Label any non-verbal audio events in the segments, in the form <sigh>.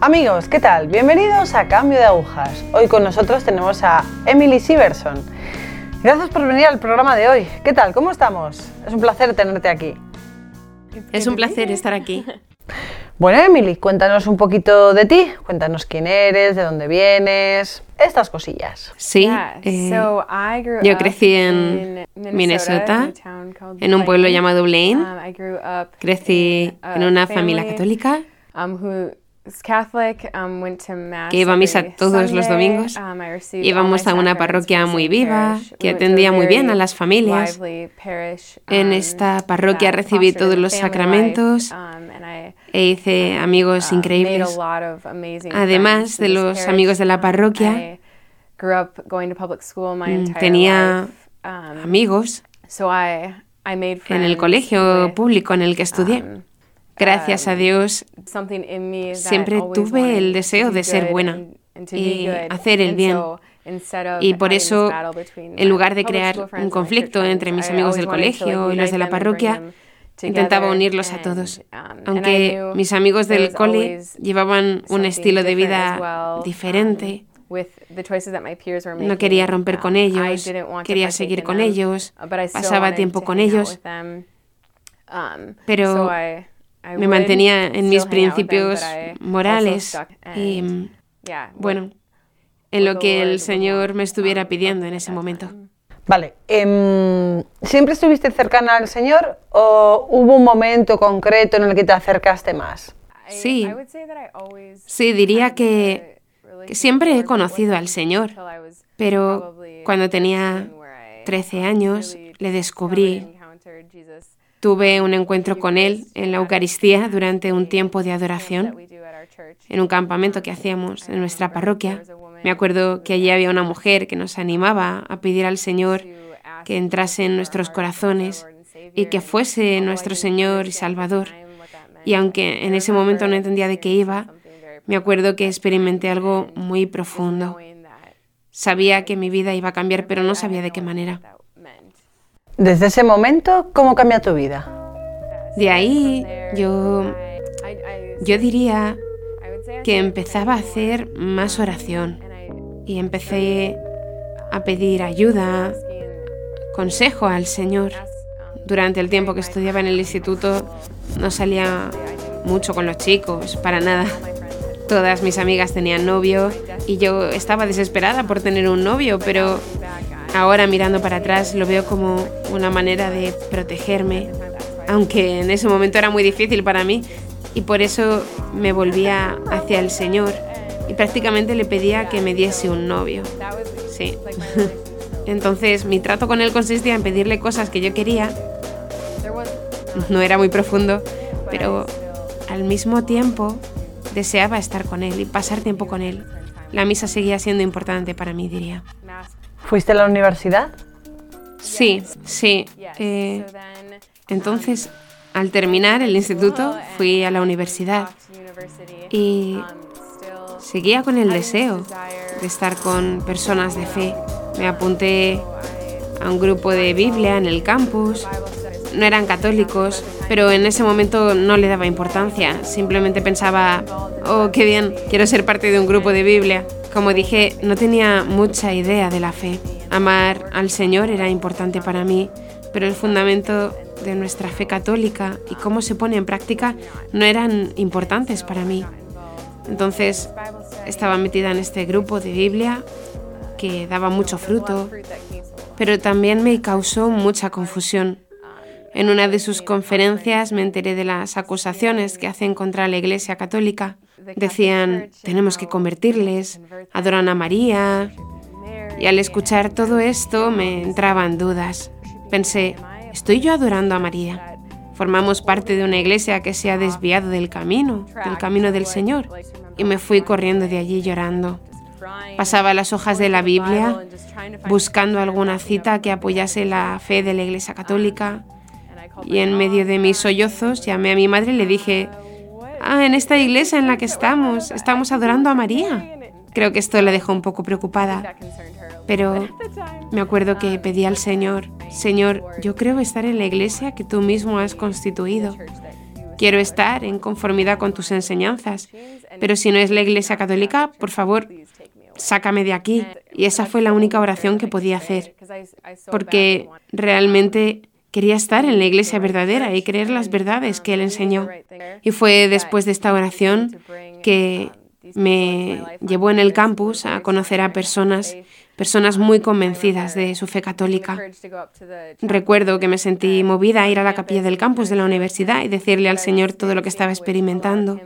Amigos, ¿qué tal? Bienvenidos a Cambio de Agujas. Hoy con nosotros tenemos a Emily Siverson. Gracias por venir al programa de hoy. ¿Qué tal? ¿Cómo estamos? Es un placer tenerte aquí. Es un placer estar aquí. <laughs> Bueno, Emily, cuéntanos un poquito de ti. Cuéntanos quién eres, de dónde vienes, estas cosillas. Sí, eh, yo crecí en Minnesota, en un pueblo llamado Blaine. Crecí en una familia católica que iba a misa todos los domingos. Um, Íbamos a una parroquia muy viva, que atendía muy bien a las familias. En um, esta parroquia uh, recibí todos los sacramentos um, e hice amigos increíbles. Además de los amigos de la parroquia, mm, tenía amigos en el colegio público en el que estudié. Gracias a um, Dios, siempre tuve el deseo de ser buena y hacer el bien. Y por eso, en lugar de crear un conflicto entre mis amigos del colegio y los de la parroquia, intentaba unirlos a todos. Um, Aunque mis amigos del cole llevaban un estilo de vida diferente, um, no quería romper con ellos, quería seguir con ellos, pasaba tiempo con ellos, pero me mantenía en mis principios morales y, bueno, en lo que el Señor me estuviera pidiendo en ese momento. Vale, em, ¿siempre estuviste cercana al Señor o hubo un momento concreto en el que te acercaste más? Sí, sí, diría que, que siempre he conocido al Señor, pero cuando tenía 13 años le descubrí Tuve un encuentro con él en la Eucaristía durante un tiempo de adoración en un campamento que hacíamos en nuestra parroquia. Me acuerdo que allí había una mujer que nos animaba a pedir al Señor que entrase en nuestros corazones y que fuese nuestro Señor y Salvador. Y aunque en ese momento no entendía de qué iba, me acuerdo que experimenté algo muy profundo. Sabía que mi vida iba a cambiar, pero no sabía de qué manera. Desde ese momento, ¿cómo cambia tu vida? De ahí yo, yo diría que empezaba a hacer más oración y empecé a pedir ayuda, consejo al Señor. Durante el tiempo que estudiaba en el instituto no salía mucho con los chicos, para nada. Todas mis amigas tenían novio y yo estaba desesperada por tener un novio, pero Ahora mirando para atrás lo veo como una manera de protegerme, aunque en ese momento era muy difícil para mí y por eso me volvía hacia el Señor y prácticamente le pedía que me diese un novio. Sí. <laughs> Entonces mi trato con él consistía en pedirle cosas que yo quería. No era muy profundo, pero al mismo tiempo deseaba estar con él y pasar tiempo con él. La misa seguía siendo importante para mí, diría. ¿Fuiste a la universidad? Sí, sí. Eh, entonces, al terminar el instituto, fui a la universidad y seguía con el deseo de estar con personas de fe. Me apunté a un grupo de Biblia en el campus. No eran católicos, pero en ese momento no le daba importancia. Simplemente pensaba, oh, qué bien, quiero ser parte de un grupo de Biblia. Como dije, no tenía mucha idea de la fe. Amar al Señor era importante para mí, pero el fundamento de nuestra fe católica y cómo se pone en práctica no eran importantes para mí. Entonces estaba metida en este grupo de Biblia que daba mucho fruto, pero también me causó mucha confusión. En una de sus conferencias me enteré de las acusaciones que hacen contra la Iglesia Católica Decían, tenemos que convertirles, adoran a María. Y al escuchar todo esto me entraban dudas. Pensé, ¿estoy yo adorando a María? Formamos parte de una iglesia que se ha desviado del camino, del camino del Señor. Y me fui corriendo de allí llorando. Pasaba las hojas de la Biblia buscando alguna cita que apoyase la fe de la Iglesia Católica. Y en medio de mis sollozos llamé a mi madre y le dije, ah, en esta iglesia en la que estamos, estamos adorando a María. Creo que esto le dejó un poco preocupada, pero me acuerdo que pedí al Señor, Señor, yo creo estar en la iglesia que tú mismo has constituido. quiero estar en conformidad con tus enseñanzas, pero si no es la Iglesia Católica, por favor, sácame de aquí. Y esa fue la única oración que podía hacer, porque realmente quería estar en la iglesia verdadera y creer las verdades que él enseñó. Y fue después de esta oración que me llevó en el campus a conocer a personas, personas muy convencidas de su fe católica. Recuerdo que me sentí movida a ir a la capilla del campus de la universidad y decirle al Señor todo lo que estaba experimentando.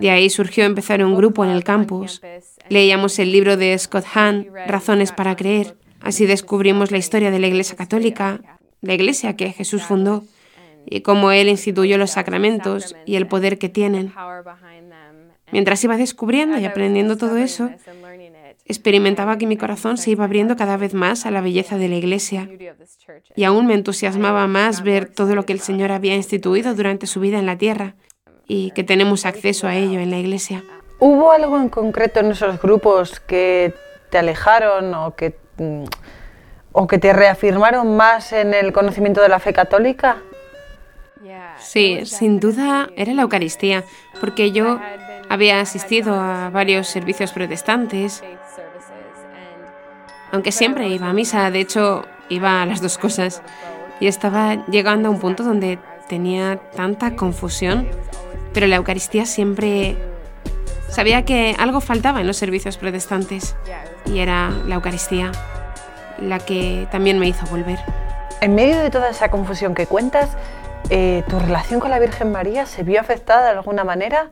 De ahí surgió empezar un grupo en el campus. Leíamos el libro de Scott Hahn, Razones para creer. Así descubrimos la historia de la Iglesia Católica, la Iglesia que Jesús fundó, y cómo Él instituyó los sacramentos y el poder que tienen. Mientras iba descubriendo y aprendiendo todo eso, experimentaba que mi corazón se iba abriendo cada vez más a la belleza de la Iglesia. Y aún me entusiasmaba más ver todo lo que el Señor había instituido durante su vida en la tierra y que tenemos acceso a ello en la Iglesia. ¿Hubo algo en concreto en esos grupos que te alejaron o que, o que te reafirmaron más en el conocimiento de la fe católica? Sí, sin duda era la Eucaristía, porque yo había asistido a varios servicios protestantes, aunque siempre iba a misa, de hecho iba a las dos cosas, y estaba llegando a un punto donde tenía tanta confusión, pero la Eucaristía siempre sabía que algo faltaba en los servicios protestantes, y era la Eucaristía la que también me hizo volver. En medio de toda esa confusión que cuentas, eh, ¿tu relación con la Virgen María se vio afectada de alguna manera?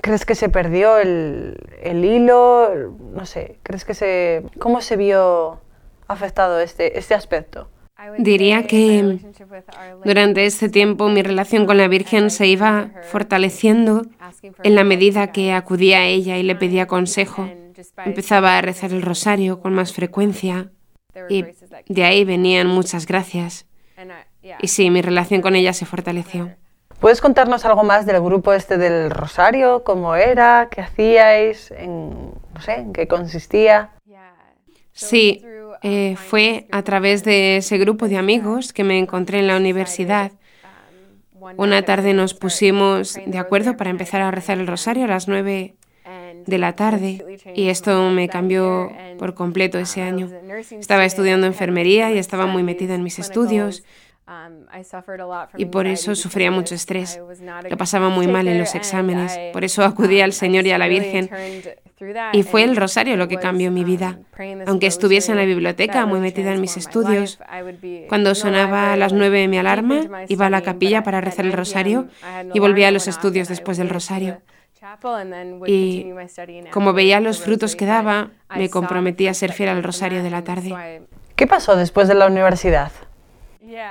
¿Crees que se perdió el, hilo? No sé, ¿crees que se... ¿Cómo se vio afectado este, este aspecto? Diría que durante este tiempo mi relación con la Virgen se iba fortaleciendo en la medida que acudía a ella y le pedía consejo. Empezaba a rezar el rosario con más frecuencia y de ahí venían muchas gracias. Y sí, mi relación con ella se fortaleció. ¿Puedes contarnos algo más del grupo este del Rosario? ¿Cómo era? ¿Qué hacíais? En, no sé, ¿en qué consistía? Sí, eh, fue a través de ese grupo de amigos que me encontré en la universidad. Una tarde nos pusimos de acuerdo para empezar a rezar el rosario a las nueve de la tarde y esto me cambió por completo ese año. Estaba estudiando enfermería y estaba muy metida en mis estudios. Y por eso sufría mucho estrés. Lo pasaba muy mal en los exámenes. Por eso acudí al Señor y a la Virgen. Y fue el rosario lo que cambió mi vida. Aunque estuviese en la biblioteca muy metida en mis estudios, cuando sonaba a las nueve mi alarma, iba a la capilla para rezar el rosario y volvía a los estudios después del rosario. Y como veía los frutos que daba, me comprometí a ser fiel al rosario de la tarde. ¿Qué pasó después de la universidad?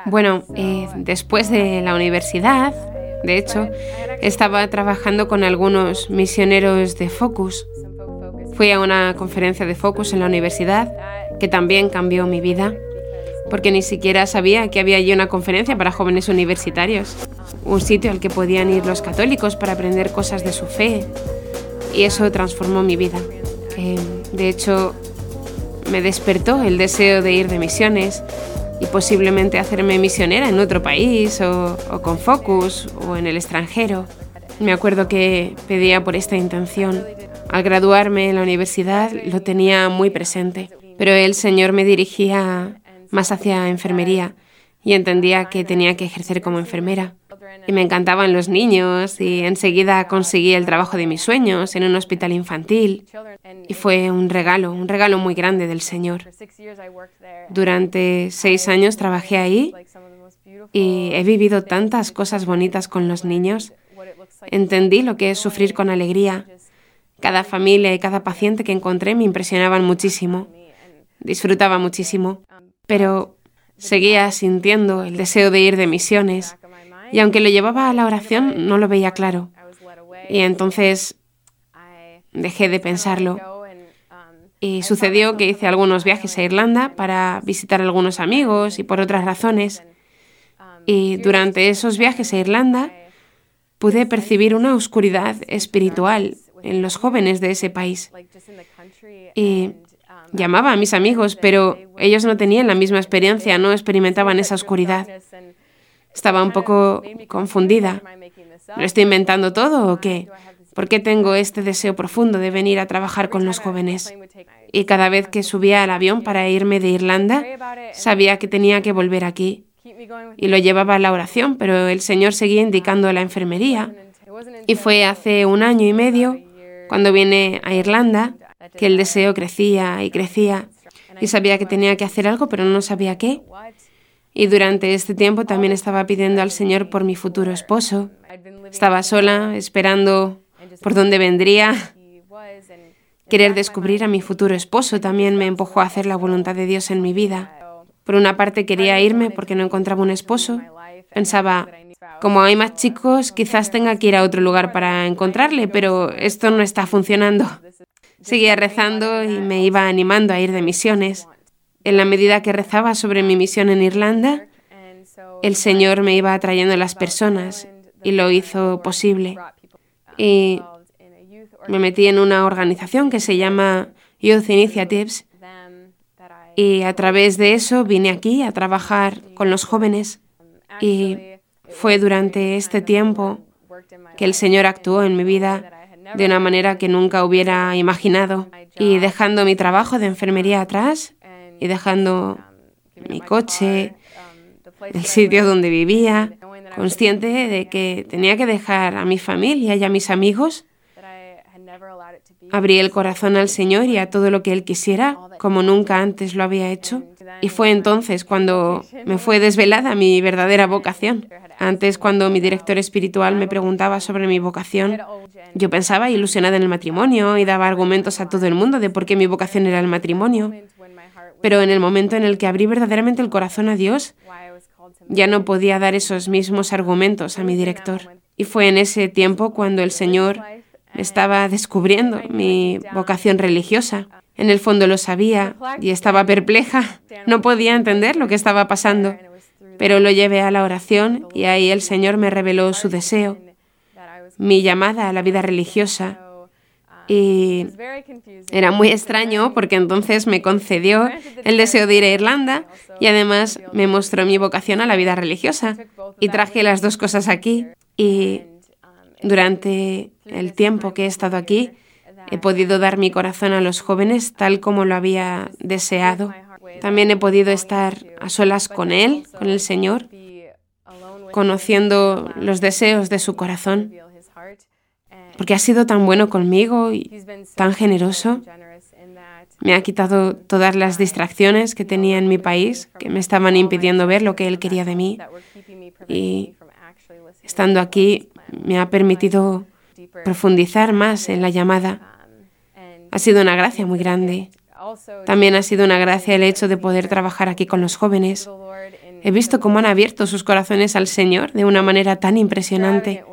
Bueno, eh, después de la universidad, de hecho, estaba trabajando con algunos misioneros de Focus. Fui a una conferencia de Focus en la universidad que también cambió mi vida, porque ni siquiera sabía que había allí una conferencia para jóvenes universitarios, un sitio al que podían ir los católicos para aprender cosas de su fe. Y eso transformó mi vida. de hecho, me despertó el deseo de ir de misiones y posiblemente hacerme misionera en otro país o, con Focus o en el extranjero. Me acuerdo que pedía por esta intención. Al graduarme en la universidad lo tenía muy presente, pero el Señor me dirigía más hacia enfermería y entendía que tenía que ejercer como enfermera. Y me encantaban los niños y enseguida conseguí el trabajo de mis sueños en un hospital infantil. Y fue un regalo, un regalo muy grande del Señor. Durante seis años trabajé ahí y he vivido tantas cosas bonitas con los niños. Entendí lo que es sufrir con alegría. Cada familia y cada paciente que encontré me impresionaban muchísimo. Disfrutaba muchísimo. Pero seguía sintiendo el deseo de ir de misiones y aunque lo llevaba a la oración no lo veía claro. Y entonces dejé de pensarlo. Y sucedió que hice algunos viajes a Irlanda para visitar a algunos amigos y por otras razones. Y durante esos viajes a Irlanda pude percibir una oscuridad espiritual en los jóvenes de ese país. Y llamaba a mis amigos, pero ellos no tenían la misma experiencia, no experimentaban esa oscuridad. Estaba un poco confundida. ¿Me lo estoy inventando todo o qué? ¿Por qué tengo este deseo profundo de venir a trabajar con los jóvenes? Y cada vez que subía al avión para irme de Irlanda, sabía que tenía que volver aquí. Y lo llevaba a la oración, pero el Señor seguía indicando la enfermería. Y fue hace un año y medio, cuando vine a Irlanda, que el deseo crecía y crecía. Y sabía que tenía que hacer algo, pero no sabía qué. Y durante este tiempo también estaba pidiendo al Señor por mi futuro esposo. Estaba sola, esperando por dónde vendría. Querer descubrir a mi futuro esposo también me empujó a hacer la voluntad de Dios en mi vida. Por una parte quería irme porque no encontraba un esposo. Pensaba, como hay más chicos, quizás tenga que ir a otro lugar para encontrarle, pero esto no está funcionando. Seguía rezando y me iba animando a ir de misiones. En la medida que rezaba sobre mi misión en Irlanda, el Señor me iba atrayendo a las personas y lo hizo posible y me metí en una organización que se llama Youth Initiatives y a través de eso vine aquí a trabajar con los jóvenes y fue durante este tiempo que el Señor actuó en mi vida de una manera que nunca hubiera imaginado y dejando mi trabajo de enfermería atrás y dejando mi coche, el sitio donde vivía, consciente de que tenía que dejar a mi familia y a mis amigos. Abrí el corazón al Señor y a todo lo que Él quisiera, como nunca antes lo había hecho. Y fue entonces cuando me fue desvelada mi verdadera vocación. Antes, cuando mi director espiritual me preguntaba sobre mi vocación, yo pensaba ilusionada en el matrimonio y daba argumentos a todo el mundo de por qué mi vocación era el matrimonio. Pero en el momento en el que abrí verdaderamente el corazón a Dios, ya no podía dar esos mismos argumentos a mi director. Y fue en ese tiempo cuando el Señor estaba descubriendo mi vocación religiosa. En el fondo lo sabía y estaba perpleja. No podía entender lo que estaba pasando. Pero lo llevé a la oración y ahí el Señor me reveló su deseo, mi llamada a la vida religiosa y era muy extraño porque entonces me concedió el deseo de ir a Irlanda y además me mostró mi vocación a la vida religiosa. Y traje las dos cosas aquí y durante el tiempo que he estado aquí he podido dar mi corazón a los jóvenes tal como lo había deseado. También he podido estar a solas con Él, con el Señor, conociendo los deseos de su corazón porque ha sido tan bueno conmigo y tan generoso. Me ha quitado todas las distracciones que tenía en mi país, que me estaban impidiendo ver lo que él quería de mí. Y estando aquí me ha permitido profundizar más en la llamada. Ha sido una gracia muy grande. También ha sido una gracia el hecho de poder trabajar aquí con los jóvenes. He visto cómo han abierto sus corazones al Señor de una manera tan impresionante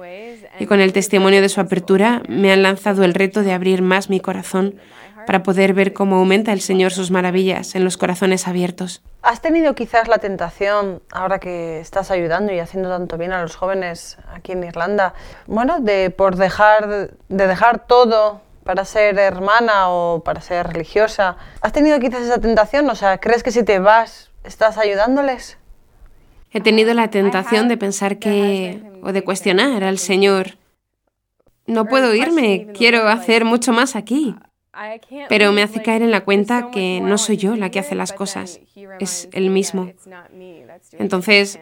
y con el testimonio de su apertura me han lanzado el reto de abrir más mi corazón para poder ver cómo aumenta el Señor sus maravillas en los corazones abiertos. ¿Has tenido quizás la tentación, ahora que estás ayudando y haciendo tanto bien a los jóvenes aquí en Irlanda, bueno, de por dejar de dejar todo para ser hermana o para ser religiosa? ¿Has tenido quizás esa tentación? O sea, ¿crees que si te vas estás ayudándoles? He tenido la tentación de pensar que, o de cuestionar al Señor, no puedo irme, quiero hacer mucho más aquí. Pero me hace caer en la cuenta que no soy yo la que hace las cosas, es Él mismo. Entonces,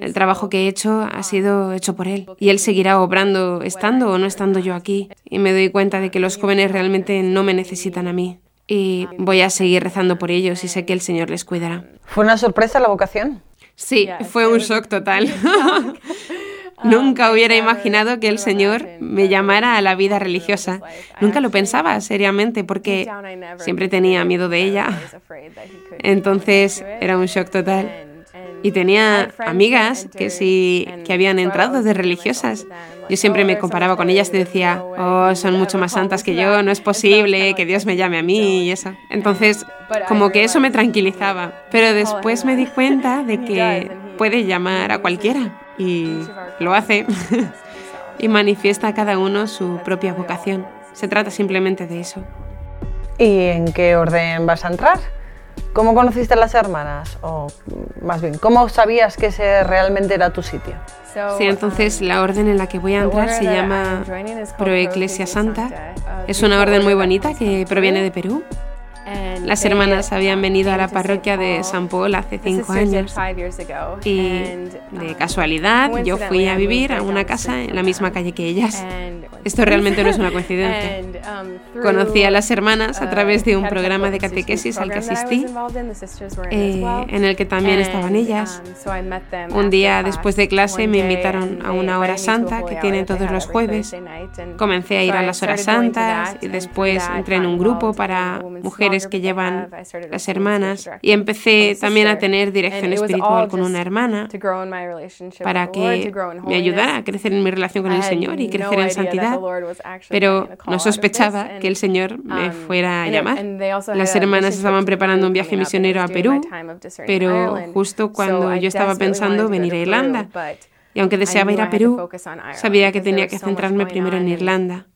el trabajo que he hecho ha sido hecho por Él y Él seguirá obrando estando o no estando yo aquí. Y me doy cuenta de que los jóvenes realmente no me necesitan a mí. Y voy a seguir rezando por ellos y sé que el Señor les cuidará. ¿Fue una sorpresa la vocación? Sí, fue un shock total. <laughs> Nunca hubiera imaginado que el Señor me llamara a la vida religiosa. Nunca lo pensaba seriamente porque siempre tenía miedo de ella. Entonces era un shock total. Y tenía amigas que sí que habían entrado de religiosas. Yo siempre me comparaba con ellas y decía, oh, son mucho más <laughs> santas que yo, no es <laughs> posible que Dios me llame a mí y eso. Entonces, <laughs> como que eso me tranquilizaba. Pero después me di cuenta de que puede llamar a cualquiera y lo hace. y manifiesta a cada uno su propia vocación. Se trata simplemente de eso. ¿Y en qué orden vas a entrar? ¿Cómo conociste a las hermanas? O más bien, ¿cómo sabías que ese realmente era tu sitio? Sí, entonces la orden en la que voy a entrar se llama Proeclesia Santa. Es una orden muy bonita que proviene de Perú las hermanas habían venido a la parroquia de San Paul hace cinco años y de casualidad yo fui a vivir a una casa en la misma calle que ellas. Esto realmente no es una coincidencia. <laughs> Um, Conocí a las hermanas a uh, través de un programa de catequesis al que asistí, eh, en el que también estaban ellas. Um, un día después de clase me invitaron a una hora santa que tienen todos los jueves. Comencé a ir a las horas santas y después entré en un grupo para mujeres que llevan las hermanas y empecé también a tener dirección espiritual con una hermana para que me ayudara a crecer en mi relación con el Señor y crecer en santidad. Pero no sospechaba que el Señor me um, fuera a llamar. Las hermanas estaban preparando un viaje misionero a Perú, pero justo cuando yo estaba pensando venir a Irlanda. Y aunque deseaba ir a Perú, sabía que tenía que centrarme primero en Irlanda.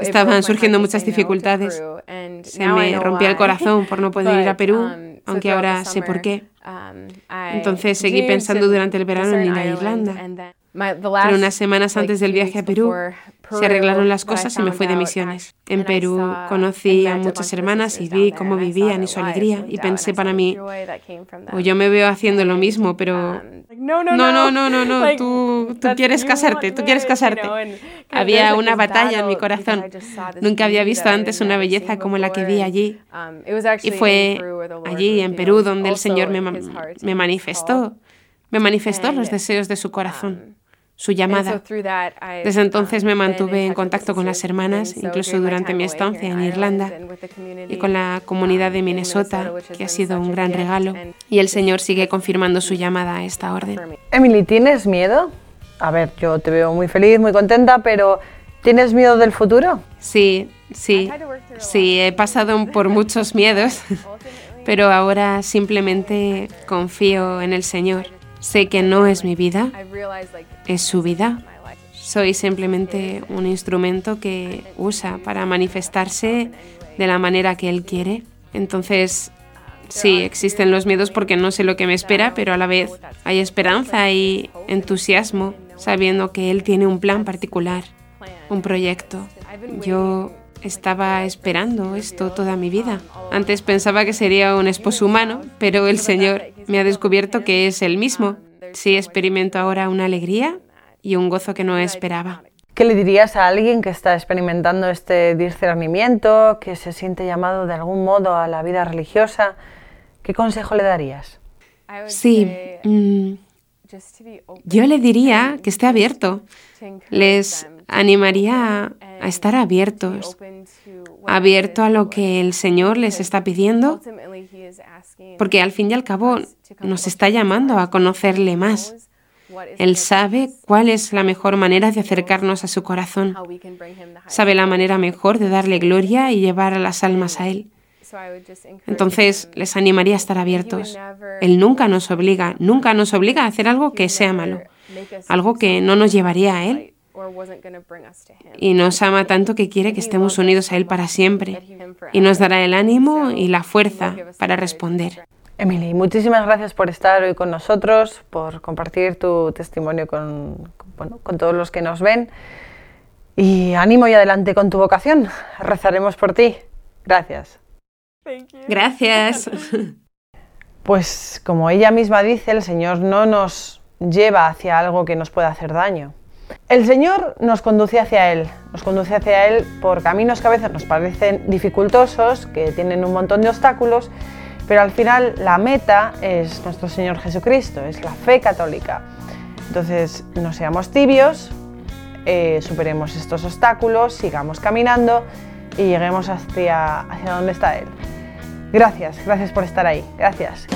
Estaban surgiendo muchas dificultades. Se me rompía el corazón por no poder ir a Perú, um, aunque ahora sé por qué. Um, Entonces seguí pensando durante el verano en ir a Irlanda. Pero unas semanas antes del viaje a Perú se arreglaron las cosas y me fui de misiones. En Perú conocí a muchas hermanas y vi cómo vivían y su alegría y pensé para mí, o yo me veo haciendo lo mismo, pero no, no, no, no, no, no, tú, tú quieres casarte, tú quieres casarte. Había una batalla en mi corazón. Nunca había visto antes una belleza como la que vi allí. Y fue allí, en Perú, donde el Señor me, me manifestó, me manifestó los deseos de su corazón su llamada. Desde entonces me mantuve en contacto con las hermanas, incluso durante mi estancia en Irlanda, y con la comunidad de Minnesota, que ha sido un gran regalo, y el Señor sigue confirmando su llamada a esta orden. Emily, ¿tienes miedo? A ver, yo te veo muy feliz, muy contenta, pero ¿tienes miedo del futuro? Sí, sí, sí, he pasado por muchos miedos, <laughs> pero ahora simplemente confío en el Señor. Sé que no es mi vida, es su vida. Soy simplemente un instrumento que usa para manifestarse de la manera que él quiere. Entonces, sí, existen los miedos porque no sé lo que me espera, pero a la vez hay esperanza y entusiasmo sabiendo que él tiene un plan particular, un proyecto. Yo estaba esperando esto toda mi vida. Antes pensaba que sería un esposo humano, pero el Señor me ha descubierto que es el mismo. Sí experimento ahora una alegría y un gozo que no esperaba. ¿Qué le dirías a alguien que está experimentando este discernimiento, que se siente llamado de algún modo a la vida religiosa? ¿Qué consejo le darías? Sí, mm, yo le diría que esté abierto. Les animaría a estar abiertos, abierto a lo que el Señor les está pidiendo, porque al fin y al cabo nos está llamando a conocerle más. Él sabe cuál es la mejor manera de acercarnos a su corazón. Sabe la manera mejor de darle gloria y llevar a las almas a Él. Entonces les animaría a estar abiertos. Él nunca nos obliga, nunca nos obliga a hacer algo que sea malo, algo que no nos llevaría a Él. Y nos ama tanto que quiere que estemos unidos a Él para siempre y nos dará el ánimo y la fuerza para responder. Emily, muchísimas gracias por estar hoy con nosotros, por compartir tu testimonio con, con todos los que nos ven. Y ánimo y adelante con tu vocación. Rezaremos por ti. Gracias. Gracias. <laughs> Pues como ella misma dice, el Señor no nos lleva hacia algo que nos pueda hacer daño. El Señor nos conduce hacia Él, nos conduce hacia Él por caminos que a veces nos parecen dificultosos, que tienen un montón de obstáculos, pero al final la meta es nuestro Señor Jesucristo, es la fe católica. Entonces no seamos tibios, eh, superemos estos obstáculos, sigamos caminando y lleguemos hacia, hacia donde está Él. Gracias, gracias por estar ahí. Gracias.